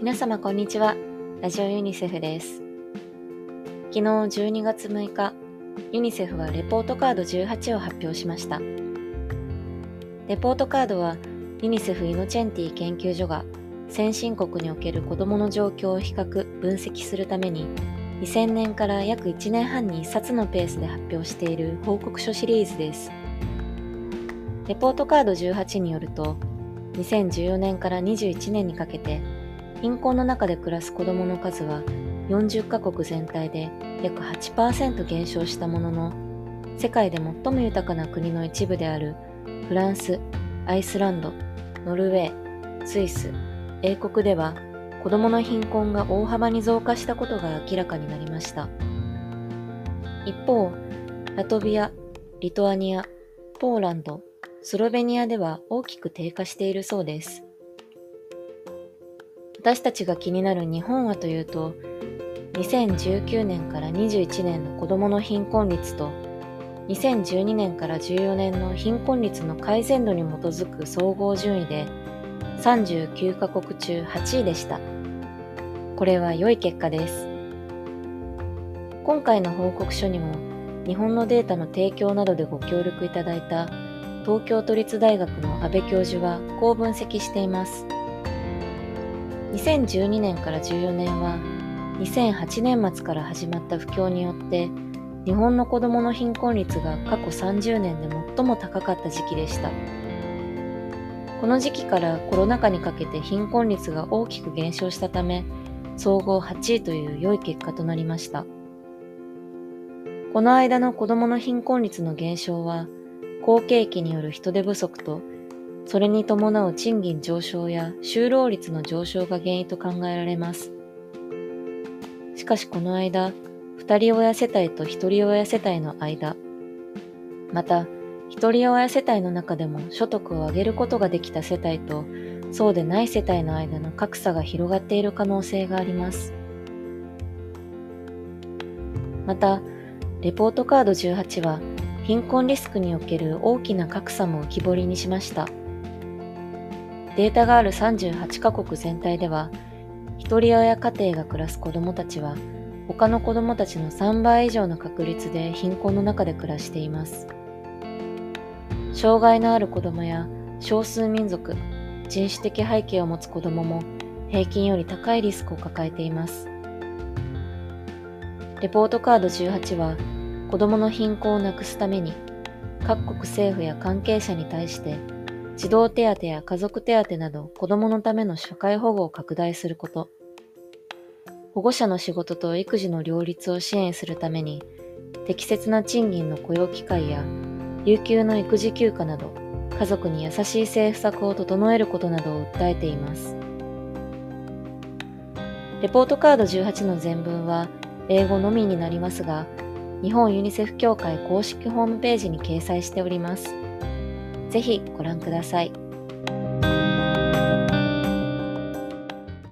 皆様こんにちは。ラジオユニセフです。昨日12月6日、ユニセフはレポートカード18を発表しました。レポートカードはユニセフ・イノチェンティ研究所が先進国における子どもの状況を比較・分析するために2000年から約1年半に1冊のペースで発表している報告書シリーズです。レポートカード18によると、2014年から21年にかけて貧困の中で暮らす子どもの数は40カ国全体で約8%減少したものの、世界で最も豊かな国の一部であるフランス、アイスランド、ノルウェー、スイス、英国では子どもの貧困が大幅に増加したことが明らかになりました。一方、ラトビア、リトアニア、ポーランド、スロベニアでは大きく低下しているそうです。私たちが気になる日本はというと、2019年から21年の子どもの貧困率と、2012年から14年の貧困率の改善度に基づく総合順位で、39カ国中8位でした。これは良い結果です。今回の報告書にも、日本のデータの提供などでご協力いただいた東京都立大学の安倍教授はこう分析しています。2012年から14年は2008年末から始まった不況によって日本の子どもの貧困率が過去30年で最も高かった時期でした。この時期からコロナ禍にかけて貧困率が大きく減少したため総合8位という良い結果となりました。この間の子どもの貧困率の減少は好景気による人手不足とそれに伴う賃金上昇や就労率の上昇が原因と考えられます。しかしこの間、二人親世帯と一人親世帯の間、また一人親世帯の中でも所得を上げることができた世帯とそうでない世帯の間の格差が広がっている可能性があります。また、レポートカード18は貧困リスクにおける大きな格差も浮き彫りにしました。データがある38カ国全体では、一人親家庭が暮らす子供たちは、他の子供たちの3倍以上の確率で貧困の中で暮らしています。障害のある子供や少数民族、人種的背景を持つ子供も平均より高いリスクを抱えています。レポートカード18は、子供の貧困をなくすために、各国政府や関係者に対して、児童手当や家族手当など子供のための社会保護を拡大すること、保護者の仕事と育児の両立を支援するために、適切な賃金の雇用機会や、有給の育児休暇など、家族に優しい政府策を整えることなどを訴えています。レポートカード18の全文は英語のみになりますが、日本ユニセフ協会公式ホームページに掲載しております。ぜひご覧ください。